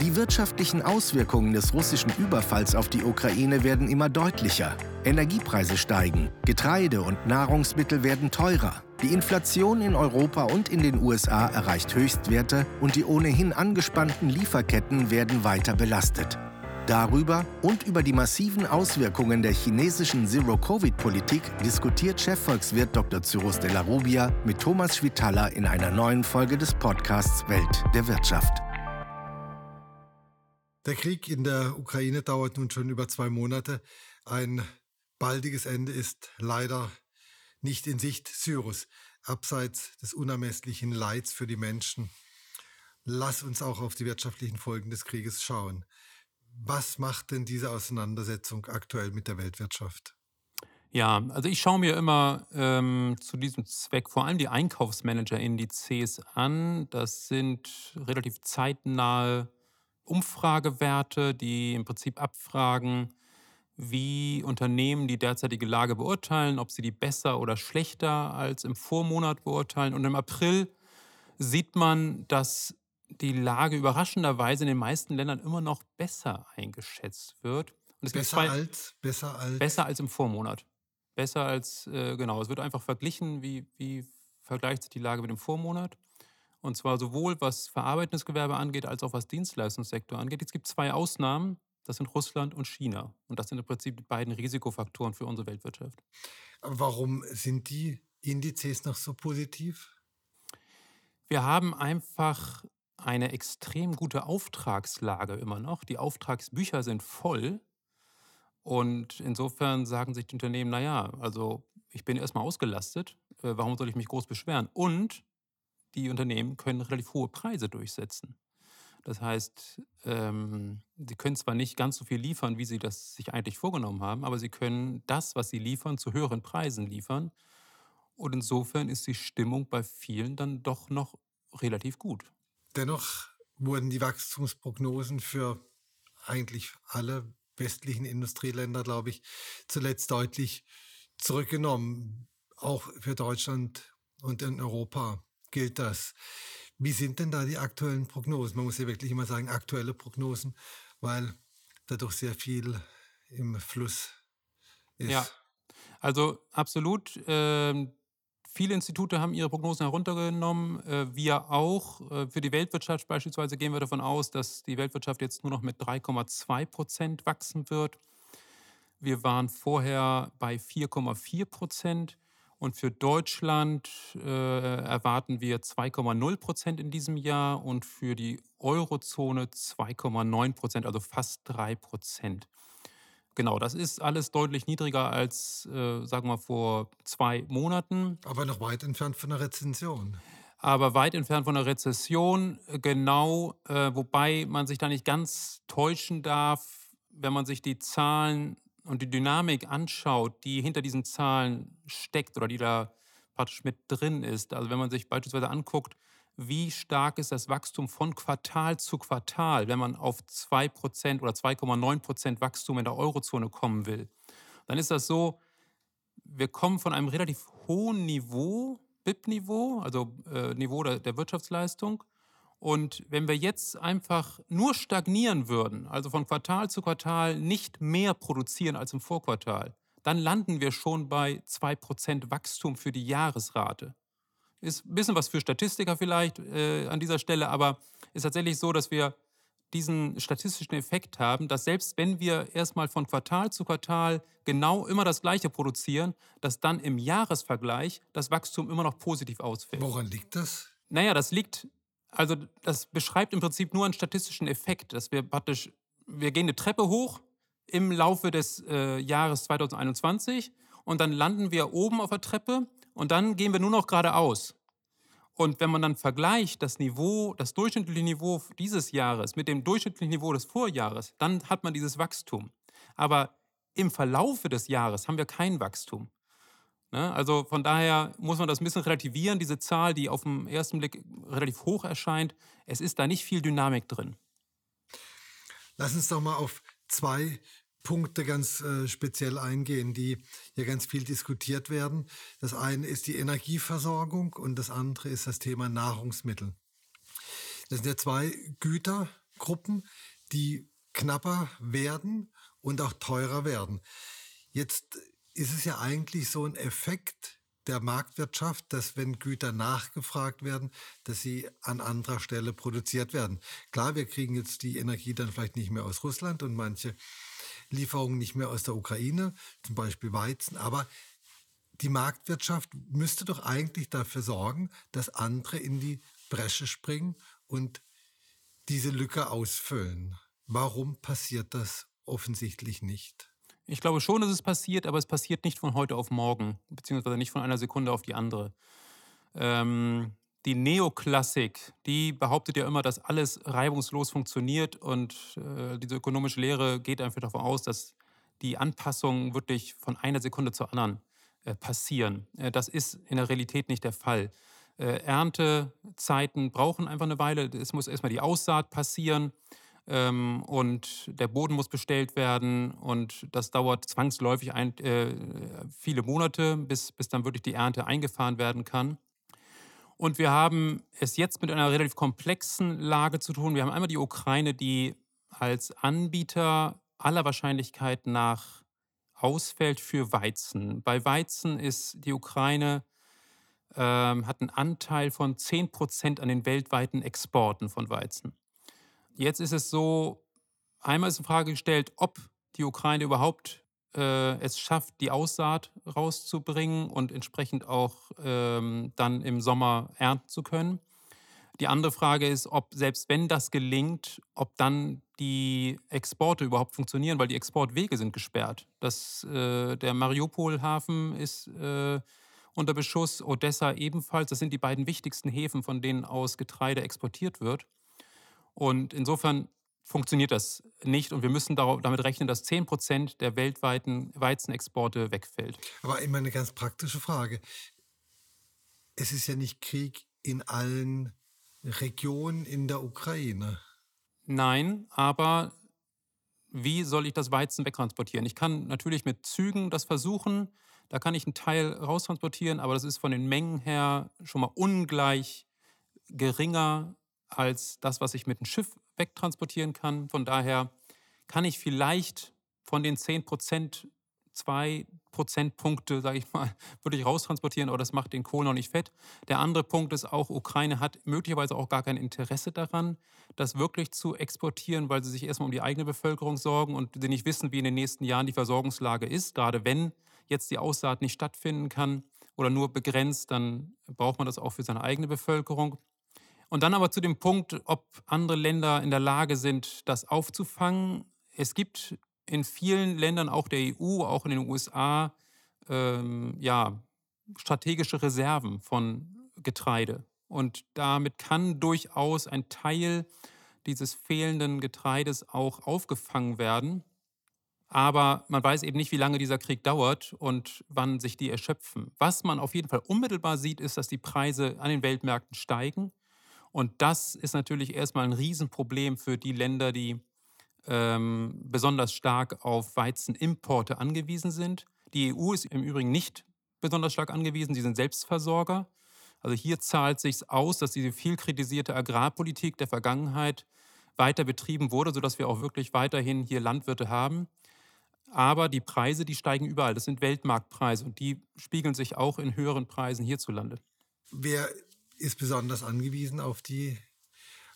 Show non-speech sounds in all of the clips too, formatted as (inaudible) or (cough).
Die wirtschaftlichen Auswirkungen des russischen Überfalls auf die Ukraine werden immer deutlicher. Energiepreise steigen, Getreide und Nahrungsmittel werden teurer. Die Inflation in Europa und in den USA erreicht Höchstwerte und die ohnehin angespannten Lieferketten werden weiter belastet. Darüber und über die massiven Auswirkungen der chinesischen Zero-Covid-Politik diskutiert Chefvolkswirt Dr. Cyrus de la Rubia mit Thomas Schwitaler in einer neuen Folge des Podcasts Welt der Wirtschaft. Der Krieg in der Ukraine dauert nun schon über zwei Monate. Ein baldiges Ende ist leider nicht in Sicht Cyrus, abseits des unermesslichen Leids für die Menschen. Lass uns auch auf die wirtschaftlichen Folgen des Krieges schauen. Was macht denn diese Auseinandersetzung aktuell mit der Weltwirtschaft? Ja, also ich schaue mir immer ähm, zu diesem Zweck vor allem die Einkaufsmanager-Indizes an. Das sind relativ zeitnahe Umfragewerte, die im Prinzip abfragen, wie Unternehmen die derzeitige Lage beurteilen, ob sie die besser oder schlechter als im Vormonat beurteilen. Und im April sieht man, dass die Lage überraschenderweise in den meisten Ländern immer noch besser eingeschätzt wird. besser zwei, als? Besser als? Besser als im Vormonat. Besser als, äh, genau, es wird einfach verglichen, wie, wie vergleicht sich die Lage mit dem Vormonat. Und zwar sowohl was verarbeitendes Gewerbe angeht, als auch was Dienstleistungssektor angeht. Es gibt zwei Ausnahmen. Das sind Russland und China. Und das sind im Prinzip die beiden Risikofaktoren für unsere Weltwirtschaft. Warum sind die Indizes noch so positiv? Wir haben einfach eine extrem gute Auftragslage immer noch. Die Auftragsbücher sind voll. Und insofern sagen sich die Unternehmen, naja, also ich bin erstmal ausgelastet, äh, warum soll ich mich groß beschweren? Und die Unternehmen können relativ hohe Preise durchsetzen. Das heißt, ähm, sie können zwar nicht ganz so viel liefern, wie sie das sich eigentlich vorgenommen haben, aber sie können das, was sie liefern, zu höheren Preisen liefern. Und insofern ist die Stimmung bei vielen dann doch noch relativ gut. Dennoch wurden die Wachstumsprognosen für eigentlich alle westlichen Industrieländer, glaube ich, zuletzt deutlich zurückgenommen. Auch für Deutschland und in Europa gilt das. Wie sind denn da die aktuellen Prognosen? Man muss ja wirklich immer sagen, aktuelle Prognosen, weil dadurch sehr viel im Fluss ist. Ja, also absolut. Ähm, Viele Institute haben ihre Prognosen heruntergenommen. Äh, wir auch. Äh, für die Weltwirtschaft beispielsweise gehen wir davon aus, dass die Weltwirtschaft jetzt nur noch mit 3,2 Prozent wachsen wird. Wir waren vorher bei 4,4 Prozent. Und für Deutschland äh, erwarten wir 2,0 Prozent in diesem Jahr und für die Eurozone 2,9 Prozent, also fast 3 Prozent. Genau, das ist alles deutlich niedriger als, äh, sagen wir, vor zwei Monaten. Aber noch weit entfernt von der Rezension. Aber weit entfernt von der Rezession, genau, äh, wobei man sich da nicht ganz täuschen darf, wenn man sich die Zahlen und die Dynamik anschaut, die hinter diesen Zahlen steckt oder die da praktisch mit drin ist. Also wenn man sich beispielsweise anguckt, wie stark ist das Wachstum von Quartal zu Quartal, wenn man auf 2% oder 2,9% Wachstum in der Eurozone kommen will. Dann ist das so, wir kommen von einem relativ hohen Niveau, BIP-Niveau, also äh, Niveau der, der Wirtschaftsleistung. Und wenn wir jetzt einfach nur stagnieren würden, also von Quartal zu Quartal nicht mehr produzieren als im Vorquartal, dann landen wir schon bei 2% Wachstum für die Jahresrate. Ist ein bisschen was für Statistiker vielleicht äh, an dieser Stelle, aber ist tatsächlich so, dass wir diesen statistischen Effekt haben, dass selbst wenn wir erstmal von Quartal zu Quartal genau immer das Gleiche produzieren, dass dann im Jahresvergleich das Wachstum immer noch positiv ausfällt. Woran liegt das? Naja, das liegt, also das beschreibt im Prinzip nur einen statistischen Effekt, dass wir praktisch, wir gehen eine Treppe hoch im Laufe des äh, Jahres 2021 und dann landen wir oben auf der Treppe und dann gehen wir nur noch geradeaus. Und wenn man dann vergleicht das Niveau, das durchschnittliche Niveau dieses Jahres mit dem durchschnittlichen Niveau des Vorjahres, dann hat man dieses Wachstum. Aber im Verlaufe des Jahres haben wir kein Wachstum. Ne? Also von daher muss man das ein bisschen relativieren, diese Zahl, die auf den ersten Blick relativ hoch erscheint. Es ist da nicht viel Dynamik drin. Lass uns doch mal auf zwei Punkte ganz äh, speziell eingehen, die hier ganz viel diskutiert werden. Das eine ist die Energieversorgung und das andere ist das Thema Nahrungsmittel. Das sind ja zwei Güter, Gruppen, die knapper werden und auch teurer werden. Jetzt ist es ja eigentlich so ein Effekt der Marktwirtschaft, dass wenn Güter nachgefragt werden, dass sie an anderer Stelle produziert werden. Klar, wir kriegen jetzt die Energie dann vielleicht nicht mehr aus Russland und manche Lieferungen nicht mehr aus der Ukraine, zum Beispiel Weizen, aber die Marktwirtschaft müsste doch eigentlich dafür sorgen, dass andere in die Bresche springen und diese Lücke ausfüllen. Warum passiert das offensichtlich nicht? Ich glaube schon, dass es passiert, aber es passiert nicht von heute auf morgen, beziehungsweise nicht von einer Sekunde auf die andere. Ähm, die Neoklassik, die behauptet ja immer, dass alles reibungslos funktioniert und äh, diese ökonomische Lehre geht einfach davon aus, dass die Anpassungen wirklich von einer Sekunde zur anderen äh, passieren. Äh, das ist in der Realität nicht der Fall. Äh, Erntezeiten brauchen einfach eine Weile. Es muss erstmal die Aussaat passieren ähm, und der Boden muss bestellt werden und das dauert zwangsläufig ein, äh, viele Monate, bis, bis dann wirklich die Ernte eingefahren werden kann. Und wir haben es jetzt mit einer relativ komplexen Lage zu tun. Wir haben einmal die Ukraine, die als Anbieter aller Wahrscheinlichkeit nach ausfällt für Weizen. Bei Weizen ist die Ukraine ähm, hat einen Anteil von 10 Prozent an den weltweiten Exporten von Weizen. Jetzt ist es so, einmal ist die Frage gestellt, ob die Ukraine überhaupt äh, es schafft, die Aussaat rauszubringen und entsprechend auch ähm, dann im Sommer ernten zu können. Die andere Frage ist, ob selbst wenn das gelingt, ob dann die Exporte überhaupt funktionieren, weil die Exportwege sind gesperrt. Das, äh, der Mariupol-Hafen ist äh, unter Beschuss, Odessa ebenfalls. Das sind die beiden wichtigsten Häfen, von denen aus Getreide exportiert wird. Und insofern funktioniert das nicht und wir müssen damit rechnen, dass 10 Prozent der weltweiten Weizenexporte wegfällt. Aber immer eine ganz praktische Frage. Es ist ja nicht Krieg in allen Regionen in der Ukraine. Nein, aber wie soll ich das Weizen wegtransportieren? Ich kann natürlich mit Zügen das versuchen, da kann ich einen Teil raustransportieren, aber das ist von den Mengen her schon mal ungleich geringer als das, was ich mit einem Schiff wegtransportieren kann. Von daher kann ich vielleicht von den 10 Prozent zwei Prozentpunkte, sage ich mal, (laughs) würde ich raustransportieren, aber das macht den Kohl noch nicht fett. Der andere Punkt ist auch, Ukraine hat möglicherweise auch gar kein Interesse daran, das wirklich zu exportieren, weil sie sich erstmal um die eigene Bevölkerung sorgen und sie nicht wissen, wie in den nächsten Jahren die Versorgungslage ist. Gerade wenn jetzt die Aussaat nicht stattfinden kann oder nur begrenzt, dann braucht man das auch für seine eigene Bevölkerung. Und dann aber zu dem Punkt, ob andere Länder in der Lage sind, das aufzufangen. Es gibt in vielen Ländern, auch der EU, auch in den USA, ähm, ja, strategische Reserven von Getreide. Und damit kann durchaus ein Teil dieses fehlenden Getreides auch aufgefangen werden. Aber man weiß eben nicht, wie lange dieser Krieg dauert und wann sich die erschöpfen. Was man auf jeden Fall unmittelbar sieht, ist, dass die Preise an den Weltmärkten steigen. Und das ist natürlich erstmal ein Riesenproblem für die Länder, die ähm, besonders stark auf Weizenimporte angewiesen sind. Die EU ist im Übrigen nicht besonders stark angewiesen, sie sind Selbstversorger. Also hier zahlt sich aus, dass diese viel kritisierte Agrarpolitik der Vergangenheit weiter betrieben wurde, sodass wir auch wirklich weiterhin hier Landwirte haben. Aber die Preise, die steigen überall. Das sind Weltmarktpreise und die spiegeln sich auch in höheren Preisen hierzulande. Wer ist besonders angewiesen auf, die,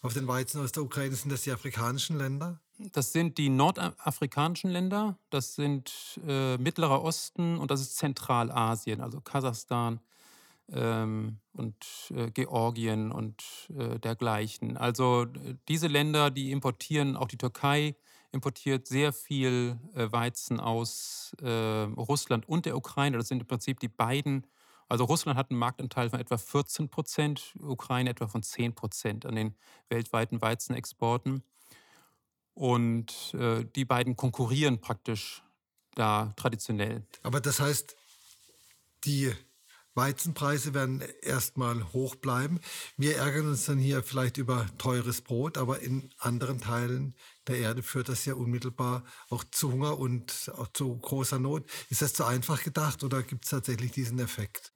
auf den Weizen aus der Ukraine? Sind das die afrikanischen Länder? Das sind die nordafrikanischen Länder, das sind äh, Mittlerer Osten und das ist Zentralasien, also Kasachstan ähm, und äh, Georgien und äh, dergleichen. Also diese Länder, die importieren, auch die Türkei importiert sehr viel äh, Weizen aus äh, Russland und der Ukraine. Das sind im Prinzip die beiden. Also Russland hat einen Marktanteil von etwa 14 Prozent, Ukraine etwa von 10 Prozent an den weltweiten Weizenexporten. Und äh, die beiden konkurrieren praktisch da traditionell. Aber das heißt, die Weizenpreise werden erstmal hoch bleiben. Wir ärgern uns dann hier vielleicht über teures Brot, aber in anderen Teilen der Erde führt das ja unmittelbar auch zu Hunger und auch zu großer Not. Ist das zu einfach gedacht oder gibt es tatsächlich diesen Effekt?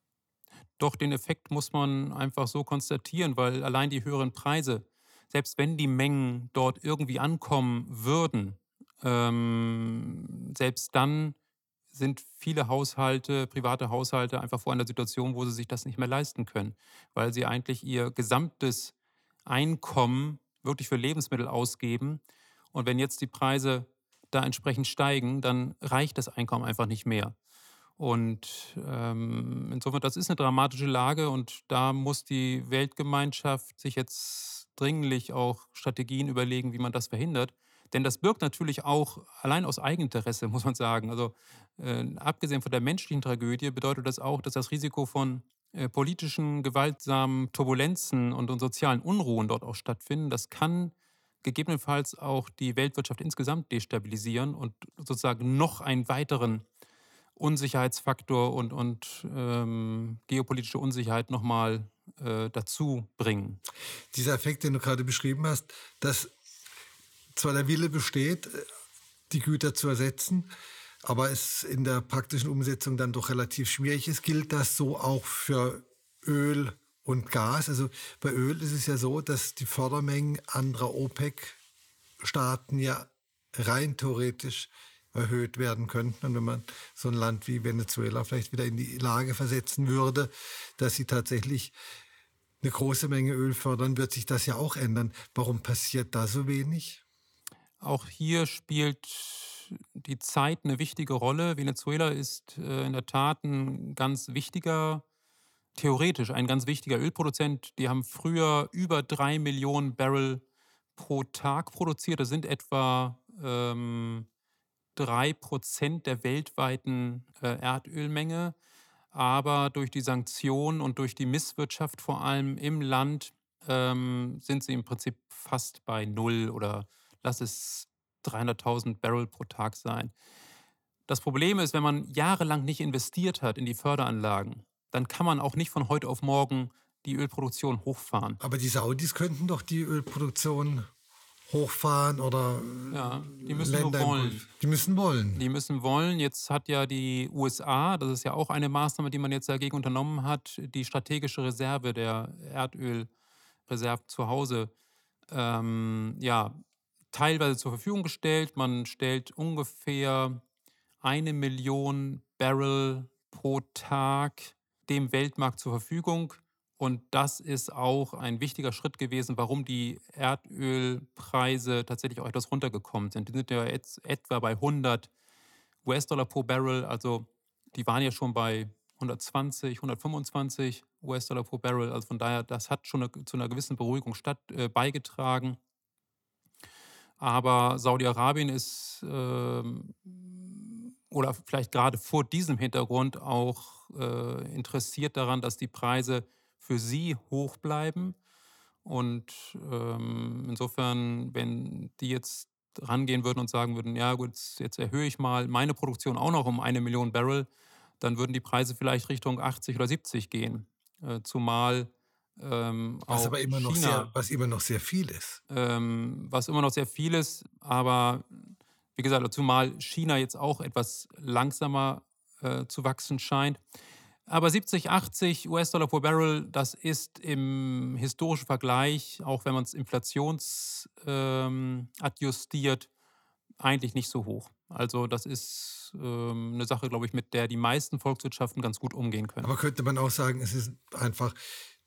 Doch, den Effekt muss man einfach so konstatieren, weil allein die höheren Preise selbst wenn die Mengen dort irgendwie ankommen würden, ähm, selbst dann sind viele Haushalte, private Haushalte einfach vor einer Situation, wo sie sich das nicht mehr leisten können, weil sie eigentlich ihr gesamtes Einkommen wirklich für Lebensmittel ausgeben. Und wenn jetzt die Preise da entsprechend steigen, dann reicht das Einkommen einfach nicht mehr. Und ähm, insofern, das ist eine dramatische Lage und da muss die Weltgemeinschaft sich jetzt dringlich auch Strategien überlegen, wie man das verhindert. Denn das birgt natürlich auch allein aus Eigeninteresse, (laughs) muss man sagen. Also äh, abgesehen von der menschlichen Tragödie bedeutet das auch, dass das Risiko von äh, politischen, gewaltsamen Turbulenzen und, und sozialen Unruhen dort auch stattfinden. Das kann gegebenenfalls auch die Weltwirtschaft insgesamt destabilisieren und sozusagen noch einen weiteren Unsicherheitsfaktor und, und ähm, geopolitische Unsicherheit nochmal äh, dazu bringen. Dieser Effekt, den du gerade beschrieben hast, dass zwar der Wille besteht, die Güter zu ersetzen, aber es in der praktischen Umsetzung dann doch relativ schwierig ist. Gilt das so auch für Öl und Gas? Also bei Öl ist es ja so, dass die Fördermengen anderer OPEC-Staaten ja rein theoretisch erhöht werden könnten. Und wenn man so ein Land wie Venezuela vielleicht wieder in die Lage versetzen würde, dass sie tatsächlich eine große Menge Öl fördern, wird sich das ja auch ändern. Warum passiert da so wenig? Auch hier spielt die Zeit eine wichtige Rolle. Venezuela ist äh, in der Tat ein ganz wichtiger, theoretisch ein ganz wichtiger Ölproduzent. Die haben früher über drei Millionen Barrel pro Tag produziert. Das sind etwa ähm, drei Prozent der weltweiten äh, Erdölmenge. Aber durch die Sanktionen und durch die Misswirtschaft vor allem im Land ähm, sind sie im Prinzip fast bei Null oder lass es 300.000 Barrel pro Tag sein. Das Problem ist, wenn man jahrelang nicht investiert hat in die Förderanlagen, dann kann man auch nicht von heute auf morgen die Ölproduktion hochfahren. Aber die Saudis könnten doch die Ölproduktion hochfahren oder ja, die müssen Länder wollen. Die müssen wollen. Die müssen wollen. Jetzt hat ja die USA, das ist ja auch eine Maßnahme, die man jetzt dagegen unternommen hat, die strategische Reserve der Erdölreserve zu Hause ähm, ja, teilweise zur Verfügung gestellt. Man stellt ungefähr eine Million Barrel pro Tag dem Weltmarkt zur Verfügung. Und das ist auch ein wichtiger Schritt gewesen, warum die Erdölpreise tatsächlich auch etwas runtergekommen sind. Die sind ja jetzt etwa bei 100 US-Dollar pro Barrel. Also die waren ja schon bei 120, 125 US-Dollar pro Barrel. Also von daher, das hat schon eine, zu einer gewissen Beruhigung statt, äh, beigetragen. Aber Saudi-Arabien ist ähm, oder vielleicht gerade vor diesem Hintergrund auch äh, interessiert daran, dass die Preise für sie hoch bleiben. Und ähm, insofern, wenn die jetzt rangehen würden und sagen würden, ja gut, jetzt erhöhe ich mal meine Produktion auch noch um eine Million Barrel, dann würden die Preise vielleicht Richtung 80 oder 70 gehen. Äh, zumal ähm, was aber immer noch China, sehr, was immer noch sehr viel ist. Ähm, was immer noch sehr viel ist, aber wie gesagt, zumal China jetzt auch etwas langsamer äh, zu wachsen scheint. Aber 70, 80 US-Dollar pro Barrel, das ist im historischen Vergleich, auch wenn man es inflationsadjustiert, ähm, eigentlich nicht so hoch. Also das ist ähm, eine Sache, glaube ich, mit der die meisten Volkswirtschaften ganz gut umgehen können. Aber könnte man auch sagen, es ist einfach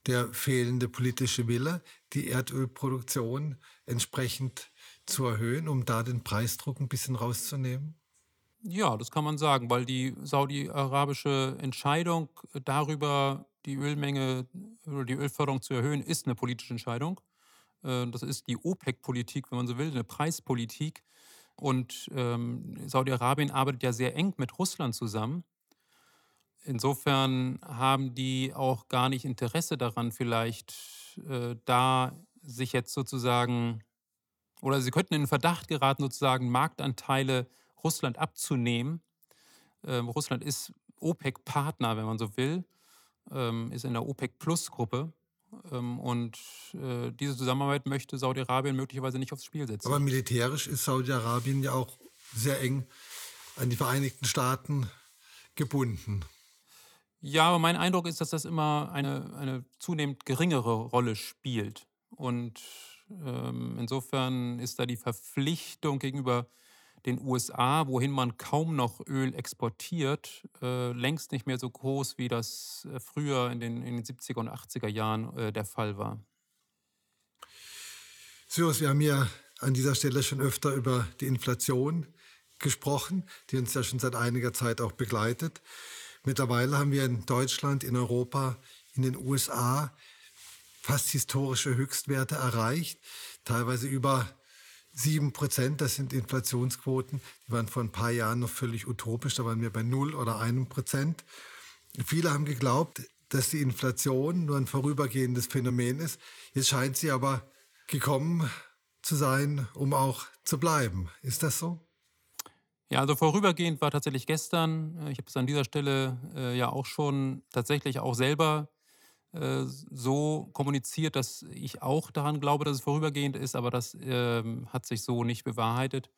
der fehlende politische Wille, die Erdölproduktion entsprechend zu erhöhen, um da den Preisdruck ein bisschen rauszunehmen? Ja, das kann man sagen, weil die saudi-arabische Entscheidung darüber, die Ölmenge oder die Ölförderung zu erhöhen, ist eine politische Entscheidung. Äh, das ist die OPEC-Politik, wenn man so will, eine Preispolitik. Und ähm, Saudi-Arabien arbeitet ja sehr eng mit Russland zusammen. Insofern haben die auch gar nicht Interesse daran, vielleicht äh, da sich jetzt sozusagen, oder sie könnten in den Verdacht geraten, sozusagen Marktanteile Russland abzunehmen. Ähm, Russland ist OPEC-Partner, wenn man so will, ähm, ist in der OPEC-Plus-Gruppe. Ähm, und äh, diese Zusammenarbeit möchte Saudi-Arabien möglicherweise nicht aufs Spiel setzen. Aber militärisch ist Saudi-Arabien ja auch sehr eng an die Vereinigten Staaten gebunden. Ja, aber mein Eindruck ist, dass das immer eine, eine zunehmend geringere Rolle spielt. Und Ähm, insofern ist da die Verpflichtung gegenüber den USA, wohin man kaum noch Öl exportiert, äh, längst nicht mehr so groß, wie das äh, früher in den, in den 70er und 80er Jahren äh, der Fall war. Cyrus, wir haben ja an dieser Stelle schon öfter über die Inflation gesprochen, die uns ja schon seit einiger Zeit auch begleitet. Mittlerweile haben wir in Deutschland, in Europa, in den USA fast historische Höchstwerte erreicht, teilweise über sieben Prozent, das sind Inflationsquoten, die waren vor ein paar Jahren noch völlig utopisch, da waren wir bei null oder einem Prozent. Viele haben geglaubt, dass die Inflation nur ein vorübergehendes Phänomen ist. Jetzt scheint sie aber gekommen zu sein, um auch zu bleiben. Ist das so? Ja, also vorübergehend war tatsächlich gestern, ich habe es an dieser Stelle äh, ja auch schon tatsächlich auch selber so kommuniziert, dass ich auch daran glaube, dass es vorübergehend ist, aber das äh, hat sich so nicht bewahrheitet.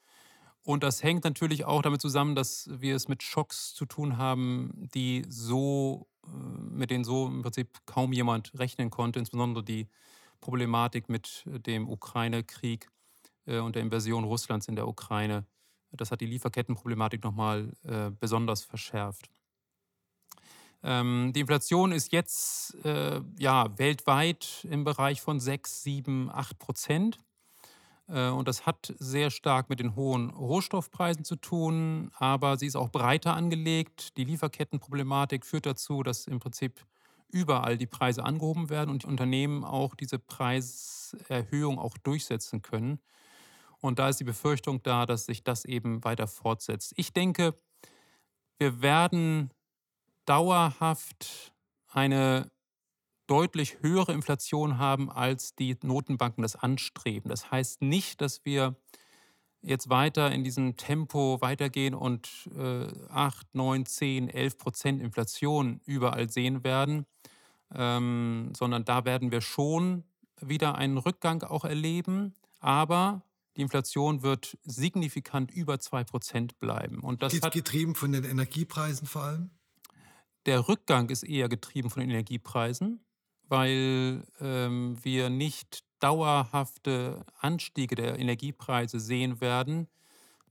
Und das hängt natürlich auch damit zusammen, dass wir es mit Schocks zu tun haben, die so, äh, mit denen so im Prinzip kaum jemand rechnen konnte, insbesondere die Problematik mit dem Ukraine-Krieg äh, und der Invasion Russlands in der Ukraine. Das hat die Lieferkettenproblematik nochmal äh, besonders verschärft. Ähm, die Inflation ist jetzt äh, ja, weltweit im Bereich von 6, 7, 8 Prozent. Äh, und das hat sehr stark mit den hohen Rohstoffpreisen zu tun, aber sie ist auch breiter angelegt. Die Lieferkettenproblematik führt dazu, dass im Prinzip überall die Preise angehoben werden und die Unternehmen auch diese Preiserhöhung auch durchsetzen können. Und da ist die Befürchtung da, dass sich das eben weiter fortsetzt. Ich denke, wir werden dauerhaft eine deutlich höhere Inflation haben, als die Notenbanken das anstreben. Das heißt nicht, dass wir jetzt weiter in diesem Tempo weitergehen und äh, 8, 9, 10, 11 Prozent Inflation überall sehen werden, ähm, sondern da werden wir schon wieder einen Rückgang auch erleben. Aber die Inflation wird signifikant über 2 Prozent bleiben. Und das getrieben von den Energiepreisen vor allem? Der Rückgang ist eher getrieben von den Energiepreisen, weil ähm, wir nicht dauerhafte Anstiege der Energiepreise sehen werden,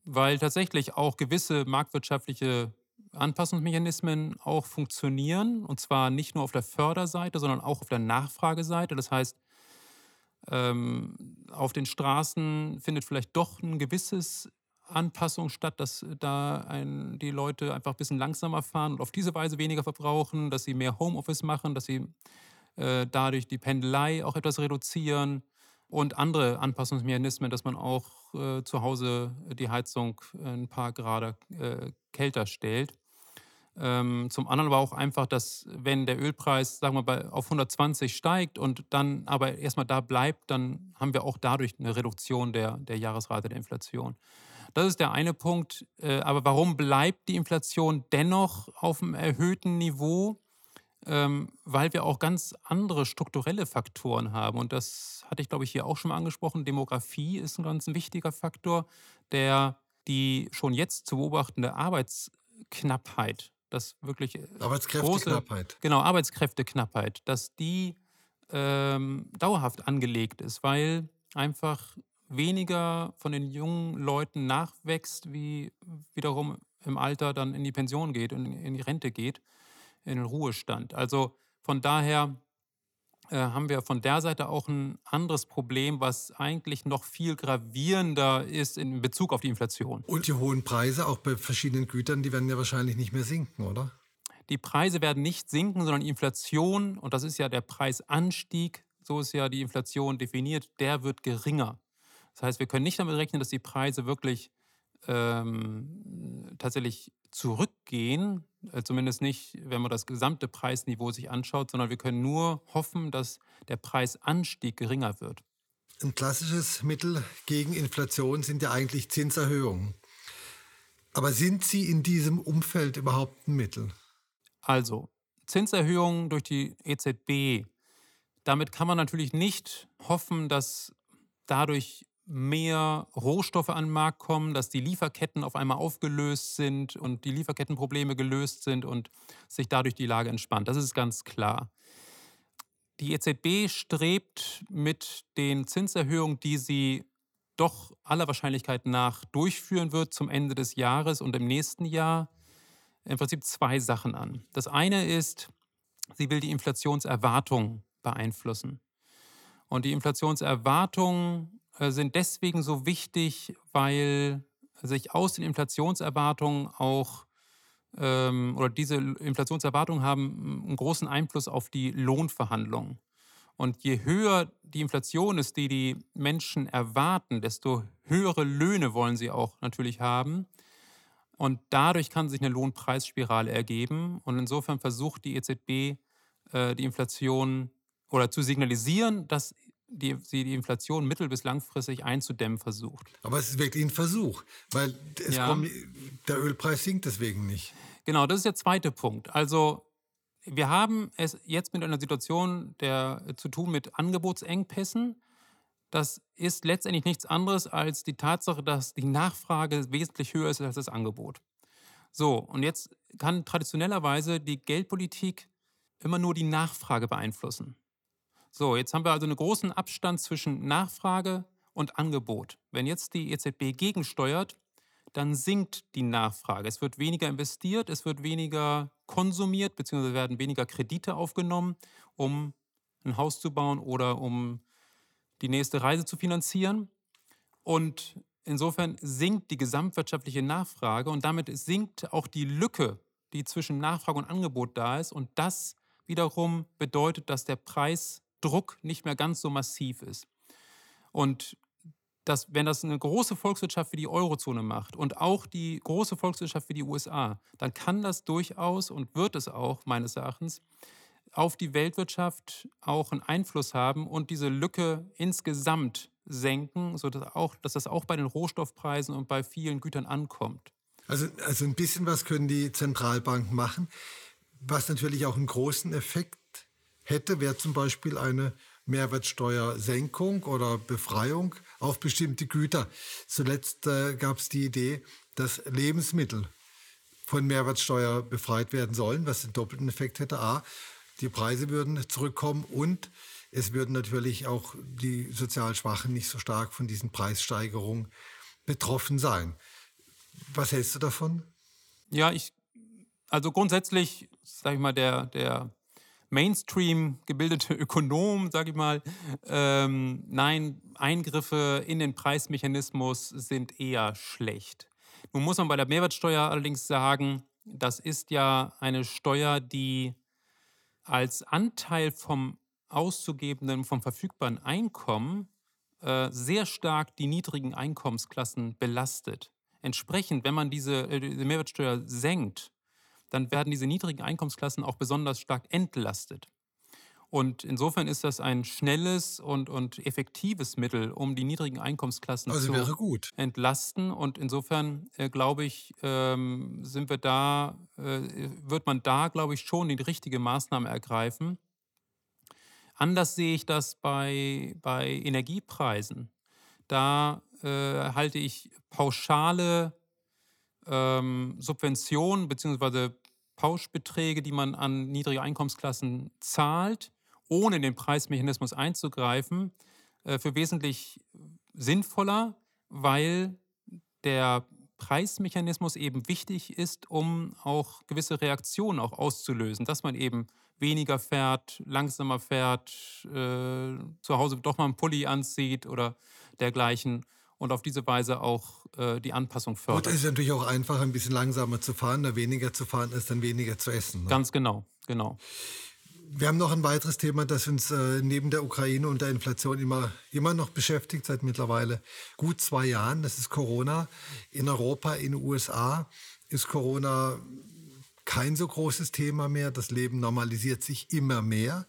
weil tatsächlich auch gewisse marktwirtschaftliche Anpassungsmechanismen auch funktionieren, und zwar nicht nur auf der Förderseite, sondern auch auf der Nachfrageseite. Das heißt, ähm, auf den Straßen findet vielleicht doch ein gewisses Anpassung statt, dass da ein, die Leute einfach ein bisschen langsamer fahren und auf diese Weise weniger verbrauchen, dass sie mehr Homeoffice machen, dass sie äh, dadurch die Pendelei auch etwas reduzieren und andere Anpassungsmechanismen, dass man auch äh, zu Hause die Heizung ein paar Grad äh, kälter stellt. Ähm, zum anderen aber auch einfach, dass wenn der Ölpreis, sagen wir mal, auf 120 steigt und dann aber erstmal da bleibt, dann haben wir auch dadurch eine Reduktion der, der Jahresrate der Inflation. Das ist der eine Punkt. Äh, aber warum bleibt die Inflation dennoch auf einem erhöhten Niveau? Ähm, weil wir auch ganz andere strukturelle Faktoren haben. Und das hatte ich, glaube ich, hier auch schon mal angesprochen. Demografie ist ein ganz wichtiger Faktor, der die schon jetzt zu beobachtende Arbeitsknappheit, das wirklich äh, Arbeitskräfteknappheit. Große, genau, Arbeitskräfteknappheit, dass die ähm, dauerhaft angelegt ist, weil einfach weniger von den jungen Leuten nachwächst, wie wiederum im Alter dann in die Pension geht und in die Rente geht, in den Ruhestand. Also von daher äh, haben wir von der Seite auch ein anderes Problem, was eigentlich noch viel gravierender ist in Bezug auf die Inflation. Und die hohen Preise auch bei verschiedenen Gütern, die werden ja wahrscheinlich nicht mehr sinken, oder? Die Preise werden nicht sinken, sondern die Inflation, und das ist ja der Preisanstieg, so ist ja die Inflation definiert, der wird geringer. Das heißt, wir können nicht damit rechnen, dass die Preise wirklich ähm, tatsächlich zurückgehen, äh, zumindest nicht, wenn man das gesamte Preisniveau sich anschaut, sondern wir können nur hoffen, dass der Preisanstieg geringer wird. Ein klassisches Mittel gegen Inflation sind ja eigentlich Zinserhöhungen. Aber sind sie in diesem Umfeld überhaupt ein Mittel? Also, Zinserhöhungen durch die EZB, damit kann man natürlich nicht hoffen, dass dadurch mehr Rohstoffe an den Markt kommen, dass die Lieferketten auf einmal aufgelöst sind und die Lieferkettenprobleme gelöst sind und sich dadurch die Lage entspannt. Das ist ganz klar. die EZB strebt mit den Zinserhöhungen, die sie doch aller Wahrscheinlichkeit nach durchführen wird zum Ende des Jahres und im nächsten Jahr, im Prinzip zwei Sachen an. Das eine ist, sie will die Inflationserwartung beeinflussen. Und die Inflationserwartungen äh, sind deswegen so wichtig, weil sich aus den Inflationserwartungen auch ähm, oder diese Inflationserwartungen haben einen großen Einfluss auf die Lohnverhandlungen. Und je höher die Inflation ist, die die Menschen erwarten, desto höhere Löhne wollen sie auch natürlich haben. Und dadurch kann sich eine Lohnpreisspirale ergeben. Und insofern versucht die EZB, äh, die Inflation oder zu signalisieren, dass die, sie die Inflation mittel- bis langfristig einzudämmen versucht. Aber es ist wirklich ein Versuch, weil ja. kommt, der Ölpreis sinkt deswegen nicht. Genau, das ist der zweite Punkt. Also wir haben es jetzt mit einer Situation der, zu tun mit Angebotsengpässen. Das ist letztendlich nichts anderes als die Tatsache, dass die Nachfrage wesentlich höher ist als das Angebot. So, und jetzt kann traditionellerweise die Geldpolitik immer nur die Nachfrage beeinflussen. So, jetzt haben wir also einen großen Abstand zwischen Nachfrage und Angebot. Wenn jetzt die EZB gegensteuert, dann sinkt die Nachfrage. Es wird weniger investiert, es wird weniger konsumiert, beziehungsweise werden weniger Kredite aufgenommen, um ein Haus zu bauen oder um die nächste Reise zu finanzieren. Und insofern sinkt die gesamtwirtschaftliche Nachfrage und damit sinkt auch die Lücke, die zwischen Nachfrage und Angebot da ist. Und das wiederum bedeutet, dass der Preis Druck nicht mehr ganz so massiv ist. Und dass, wenn das eine große Volkswirtschaft wie die Eurozone macht und auch die große Volkswirtschaft wie die USA, dann kann das durchaus und wird es auch meines Erachtens auf die Weltwirtschaft auch einen Einfluss haben und diese Lücke insgesamt senken, sodass auch, dass das auch bei den Rohstoffpreisen und bei vielen Gütern ankommt. Also, also ein bisschen was können die Zentralbanken machen, was natürlich auch einen großen Effekt hätte, wäre zum Beispiel eine Mehrwertsteuersenkung oder Befreiung auf bestimmte Güter. Zuletzt äh, gab es die Idee, dass Lebensmittel von Mehrwertsteuer befreit werden sollen, was den doppelten Effekt hätte. A, die Preise würden zurückkommen und es würden natürlich auch die sozial Schwachen nicht so stark von diesen Preissteigerungen betroffen sein. Was hältst du davon? Ja, ich, also grundsätzlich, sage ich mal, der, der Mainstream gebildete Ökonom, sage ich mal, ähm, nein, Eingriffe in den Preismechanismus sind eher schlecht. Nun muss man bei der Mehrwertsteuer allerdings sagen, das ist ja eine Steuer, die als Anteil vom auszugebenden, vom verfügbaren Einkommen äh, sehr stark die niedrigen Einkommensklassen belastet. Entsprechend, wenn man diese, äh, diese Mehrwertsteuer senkt, dann werden diese niedrigen Einkommensklassen auch besonders stark entlastet. Und insofern ist das ein schnelles und, und effektives Mittel, um die niedrigen Einkommensklassen also zu entlasten. Und insofern äh, glaube ich, ähm, sind wir da, äh, wird man da, glaube ich, schon die richtige Maßnahme ergreifen. Anders sehe ich das bei, bei Energiepreisen. Da äh, halte ich pauschale ähm, Subventionen bzw. Pauschbeträge, die man an niedrige Einkommensklassen zahlt, ohne in den Preismechanismus einzugreifen, äh, für wesentlich sinnvoller, weil der Preismechanismus eben wichtig ist, um auch gewisse Reaktionen auch auszulösen, dass man eben weniger fährt, langsamer fährt, äh, zu Hause doch mal einen Pulli anzieht oder dergleichen und auf diese Weise auch äh, die Anpassung fördert. Gut, es ist natürlich auch einfacher, ein bisschen langsamer zu fahren, da weniger zu fahren ist dann weniger zu essen. Ne? Ganz genau, genau. Wir haben noch ein weiteres Thema, das uns äh, neben der Ukraine und der Inflation immer, immer noch beschäftigt, seit mittlerweile gut zwei Jahren. Das ist Corona. In Europa, in den USA ist Corona kein so großes Thema mehr. Das Leben normalisiert sich immer mehr.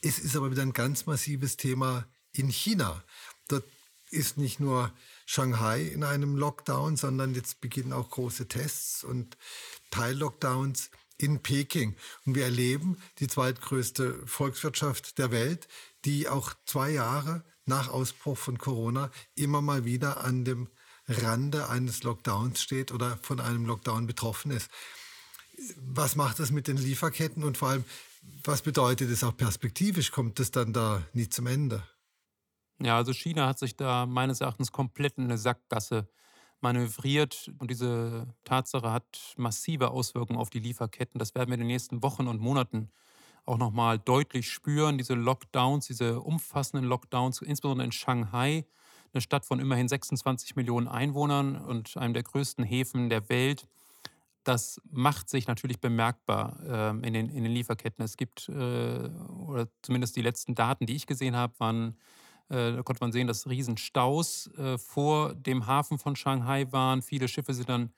Es ist aber wieder ein ganz massives Thema in China. Dort ist nicht nur Shanghai in einem Lockdown, sondern jetzt beginnen auch große Tests und Teil-Lockdowns in Peking. Und wir erleben die zweitgrößte Volkswirtschaft der Welt, die auch zwei Jahre nach Ausbruch von Corona immer mal wieder an dem Rande eines Lockdowns steht oder von einem Lockdown betroffen ist. Was macht das mit den Lieferketten und vor allem, was bedeutet es auch perspektivisch? Kommt es dann da nie zum Ende? Ja, also China hat sich da meines Erachtens komplett in eine Sackgasse manövriert und diese Tatsache hat massive Auswirkungen auf die Lieferketten. Das werden wir in den nächsten Wochen und Monaten auch nochmal deutlich spüren. Diese Lockdowns, diese umfassenden Lockdowns, insbesondere in Shanghai, eine Stadt von immerhin 26 Millionen Einwohnern und einem der größten Häfen der Welt. Das macht sich natürlich bemerkbar äh, in, den, in den Lieferketten. Es gibt, äh, oder zumindest die letzten Daten, die ich gesehen habe, waren da konnte man sehen, dass Riesenstaus äh, vor dem Hafen von Shanghai waren. Viele Schiffe sind dann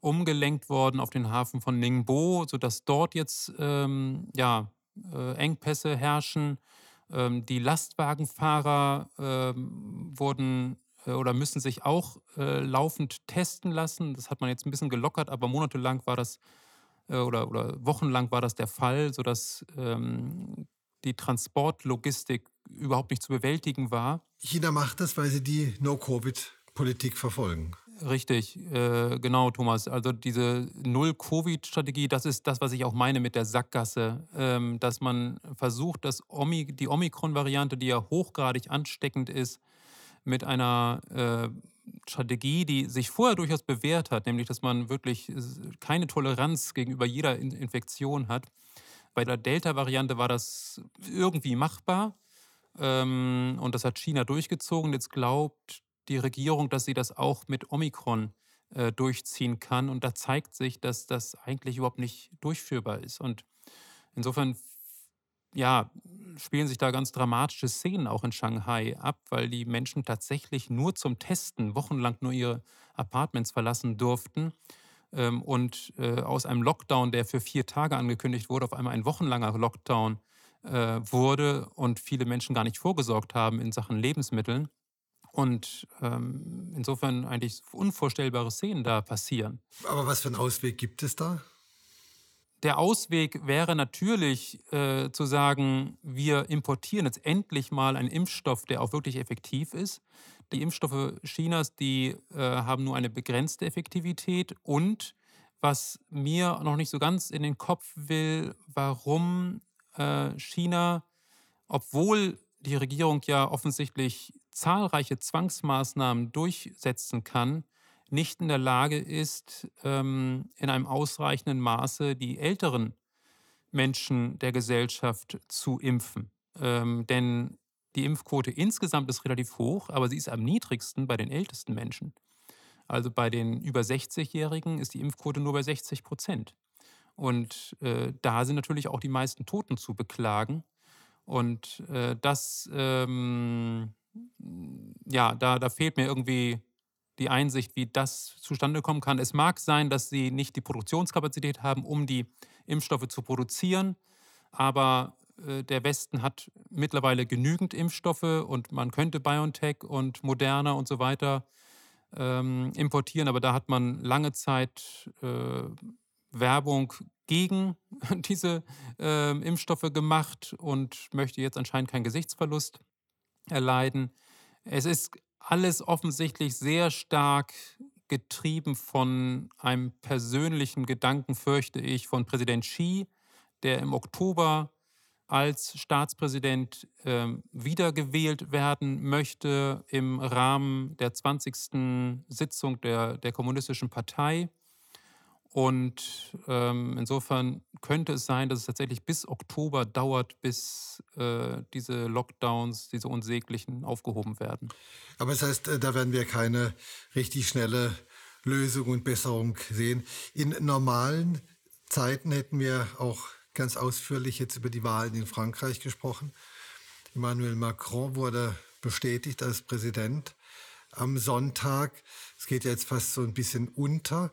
umgelenkt worden auf den Hafen von Ningbo, sodass dort jetzt ähm, ja, äh, Engpässe herrschen. Ähm, die Lastwagenfahrer ähm, wurden äh, oder müssen sich auch äh, laufend testen lassen. Das hat man jetzt ein bisschen gelockert, aber monatelang war das äh, oder, oder wochenlang war das der Fall, sodass ähm, die Transportlogistik überhaupt nicht zu bewältigen war. China macht das, weil sie die No-Covid-Politik verfolgen. Richtig, äh, genau, Thomas. Also diese Null-Covid-Strategie, das ist das, was ich auch meine mit der Sackgasse, ähm, dass man versucht, dass Omi, die Omikron-Variante, die ja hochgradig ansteckend ist, mit einer äh, Strategie, die sich vorher durchaus bewährt hat, nämlich dass man wirklich keine Toleranz gegenüber jeder Infektion hat, bei der Delta-Variante war das irgendwie machbar und das hat China durchgezogen. Jetzt glaubt die Regierung, dass sie das auch mit Omikron äh, durchziehen kann. Und da zeigt sich, dass das eigentlich überhaupt nicht durchführbar ist. Und insofern ja, spielen sich da ganz dramatische Szenen auch in Shanghai ab, weil die Menschen tatsächlich nur zum Testen wochenlang nur ihre Apartments verlassen durften ähm, und äh, aus einem Lockdown, der für vier Tage angekündigt wurde, auf einmal ein wochenlanger Lockdown wurde und viele Menschen gar nicht vorgesorgt haben in Sachen Lebensmitteln. Und ähm, insofern eigentlich unvorstellbare Szenen da passieren. Aber was für einen Ausweg gibt es da? Der Ausweg wäre natürlich äh, zu sagen, wir importieren jetzt endlich mal einen Impfstoff, der auch wirklich effektiv ist. Die Impfstoffe Chinas, die äh, haben nur eine begrenzte Effektivität und was mir noch nicht so ganz in den Kopf will, warum äh, China, obwohl die Regierung ja offensichtlich zahlreiche Zwangsmaßnahmen durchsetzen kann, nicht in der Lage ist, ähm, in einem ausreichenden Maße die älteren Menschen der Gesellschaft zu impfen. Ähm, denn die Impfquote insgesamt ist relativ hoch, aber sie ist am niedrigsten bei den ältesten Menschen. Also bei den über 60-Jährigen ist die Impfquote nur bei 60 Prozent. Und äh, da sind natürlich auch die meisten Toten zu beklagen. Und äh, das, ähm, ja, da, da fehlt mir irgendwie die Einsicht, wie das zustande kommen kann. Es mag sein, dass sie nicht die Produktionskapazität haben, um die Impfstoffe zu produzieren, aber äh, der Westen hat mittlerweile genügend Impfstoffe und man könnte BioNTech und Moderna und so weiter ähm, importieren, aber da hat man lange Zeit äh, Werbung gegen (laughs) diese äh, Impfstoffe gemacht und möchte jetzt anscheinend keinen Gesichtsverlust erleiden. Es ist alles offensichtlich sehr stark getrieben von einem persönlichen Gedanken, fürchte ich, von Präsident Xi, der im Oktober als Staatspräsident äh, wiedergewählt werden möchte im Rahmen der 20. Sitzung der, der Kommunistischen Partei. Und ähm, insofern könnte es sein, dass es tatsächlich bis Oktober dauert, bis äh, diese Lockdowns, diese unsäglichen, aufgehoben werden. Aber das heißt, äh, da werden wir keine richtig schnelle Lösung und Besserung sehen. In normalen Zeiten hätten wir auch ganz ausführlich jetzt über die Wahlen in Frankreich gesprochen. Emmanuel Macron wurde bestätigt als Präsident am Sonntag. Es geht jetzt fast so ein bisschen unter.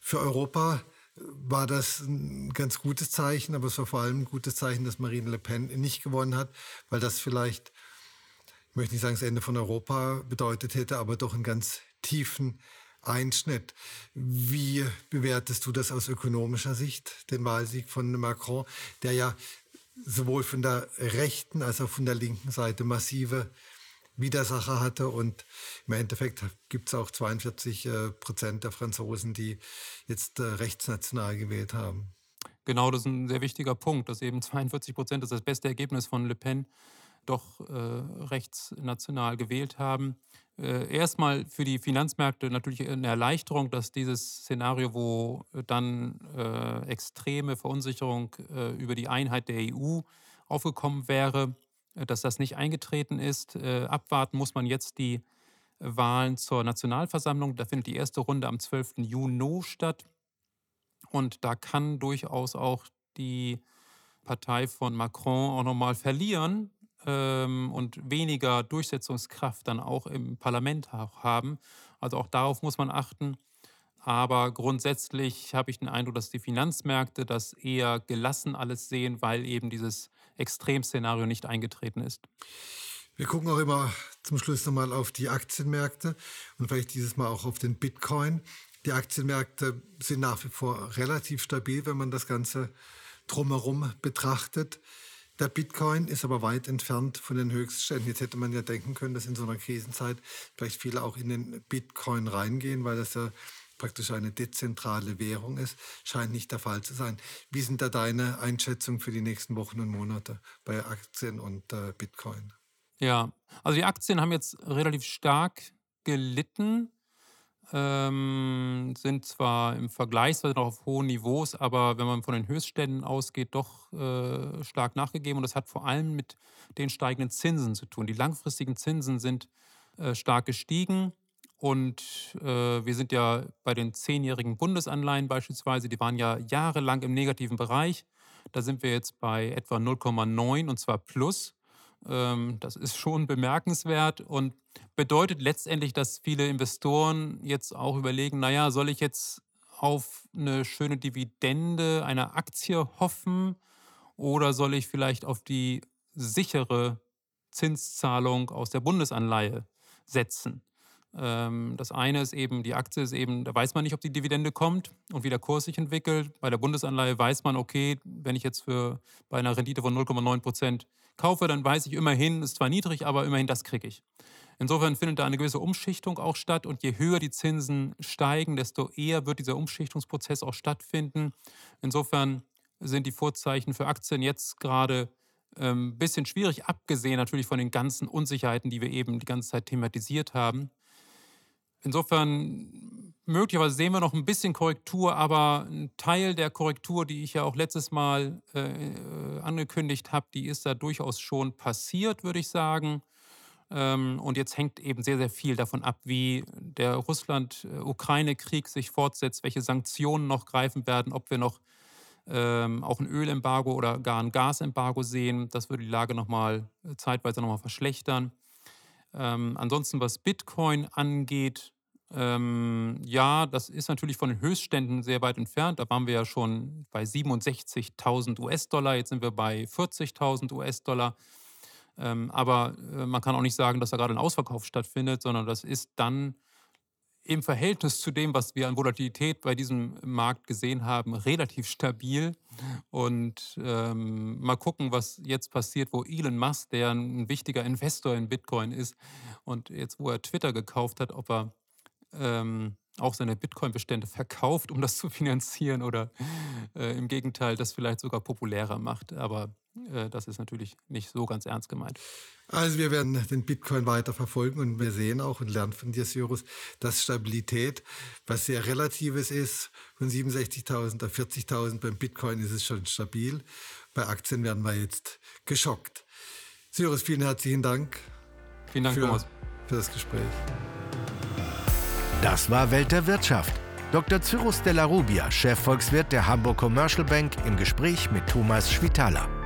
Für Europa war das ein ganz gutes Zeichen, aber es war vor allem ein gutes Zeichen, dass Marine Le Pen nicht gewonnen hat, weil das vielleicht, ich möchte nicht sagen, das Ende von Europa bedeutet hätte, aber doch einen ganz tiefen Einschnitt. Wie bewertest du das aus ökonomischer Sicht, den Wahlsieg von Macron, der ja sowohl von der rechten als auch von der linken Seite massive Widersacher hatte und im Endeffekt gibt es auch 42 äh, Prozent der Franzosen, die jetzt äh, rechtsnational gewählt haben. Genau, das ist ein sehr wichtiger Punkt, dass eben 42 Prozent, das ist das beste Ergebnis von Le Pen, doch äh, rechtsnational gewählt haben. Äh, erstmal für die Finanzmärkte natürlich eine Erleichterung, dass dieses Szenario, wo dann äh, extreme Verunsicherung äh, über die Einheit der EU aufgekommen wäre, äh, dass das nicht eingetreten ist. Äh, abwarten muss man jetzt die Wahlen zur Nationalversammlung. Da findet die erste Runde am 12. Juni statt. Und da kann durchaus auch die Partei von Macron auch nochmal verlieren ähm, und weniger Durchsetzungskraft dann auch im Parlament haben. Also auch darauf muss man achten. Aber grundsätzlich habe ich den Eindruck, dass die Finanzmärkte das eher gelassen alles sehen, weil eben dieses Extremszenario nicht eingetreten ist. Wir gucken auch immer zum Schluss nochmal auf die Aktienmärkte und vielleicht dieses Mal auch auf den Bitcoin. Die Aktienmärkte sind nach wie vor relativ stabil, wenn man das Ganze drumherum betrachtet. Der Bitcoin ist aber weit entfernt von den Höchstständen. Jetzt hätte man ja denken können, dass in so einer Krisenzeit vielleicht viele auch in den Bitcoin reingehen, weil das ja praktisch eine dezentrale Währung ist. Scheint nicht der Fall zu sein. Wie sind da deine Einschätzungen für die nächsten Wochen und Monate bei Aktien und äh, Bitcoin? Ja, also die Aktien haben jetzt relativ stark gelitten ähm, sind zwar im Vergleichsweise noch auf hohen Niveaus, aber wenn man von den Höchstständen ausgeht, doch äh, stark nachgegeben. Und das hat vor allem mit den steigenden Zinsen zu tun. Die langfristigen Zinsen sind äh, stark gestiegen. Und äh, wir sind ja bei den zehnjährigen Bundesanleihen beispielsweise, die waren ja jahrelang im negativen Bereich. Da sind wir jetzt bei etwa 0,9 und zwar plus. Ähm, das ist schon bemerkenswert und bedeutet letztendlich, dass viele Investoren jetzt auch überlegen, naja, soll ich jetzt auf eine schöne Dividende einer Aktie hoffen oder soll ich vielleicht auf die sichere Zinszahlung aus der Bundesanleihe setzen? Ähm, das eine ist eben, die Aktie ist eben, da weiß man nicht, ob die Dividende kommt und wie der Kurs sich entwickelt. Bei der Bundesanleihe weiß man, okay, wenn ich jetzt für bei einer Rendite von 0,9 Prozent kaufe, dann weiß ich immerhin, ist zwar niedrig, aber immerhin das kriege ich. Insofern findet da eine gewisse Umschichtung auch statt und je höher die Zinsen steigen, desto eher wird dieser Umschichtungsprozess auch stattfinden. Insofern sind die Vorzeichen für Aktien jetzt gerade ein ähm, bisschen schwierig, abgesehen natürlich von den ganzen Unsicherheiten, die wir eben die ganze Zeit thematisiert haben. Insofern, möglicherweise sehen wir noch ein bisschen Korrektur, aber ein Teil der Korrektur, die ich ja auch letztes Mal äh, angekündigt habe, die ist da durchaus schon passiert, würde ich sagen. Ähm, und jetzt hängt eben sehr, sehr viel davon ab, wie der Russland-Ukraine-Krieg sich fortsetzt, welche Sanktionen noch greifen werden, ob wir noch ähm, auch ein Ölembargo oder gar ein Gasembargo sehen. Das würde die Lage nochmal äh, zeitweise nochmal verschlechtern. Ähm, ansonsten, was Bitcoin angeht, ähm, ja, das ist natürlich von den Höchstständen sehr weit entfernt. Da waren wir ja schon bei 67.000 US-Dollar, jetzt sind wir bei 40.000 US-Dollar. Ähm, aber äh, man kann auch nicht sagen, dass da gerade ein Ausverkauf stattfindet, sondern das ist dann im Verhältnis zu dem, was wir an Volatilität bei diesem Markt gesehen haben, relativ stabil. Und ähm, mal gucken, was jetzt passiert, wo Elon Musk, der ein wichtiger Investor in Bitcoin ist, und jetzt, wo er Twitter gekauft hat, ob er ähm, auch seine Bitcoin-Bestände verkauft, um das zu finanzieren oder äh, im Gegenteil das vielleicht sogar populärer macht. Aber äh, das ist natürlich nicht so ganz ernst gemeint. Also wir werden den Bitcoin weiter verfolgen und wir sehen auch und lernen von dir, Cyrus, dass Stabilität was sehr Relatives ist. Von 67.000 auf 40.000 beim Bitcoin ist es schon stabil. Bei Aktien werden wir jetzt geschockt. Cyrus, vielen herzlichen Dank. Vielen Dank, für, Thomas. für das Gespräch. Das war Welt der Wirtschaft. Dr. Cyrus Della Rubia, Chefvolkswirt der Hamburg Commercial Bank, im Gespräch mit Thomas Schwitaler.